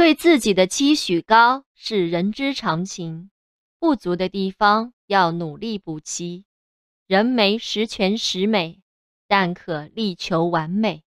对自己的期许高是人之常情。不足的地方要努力补齐。人没十全十美但可力求完美。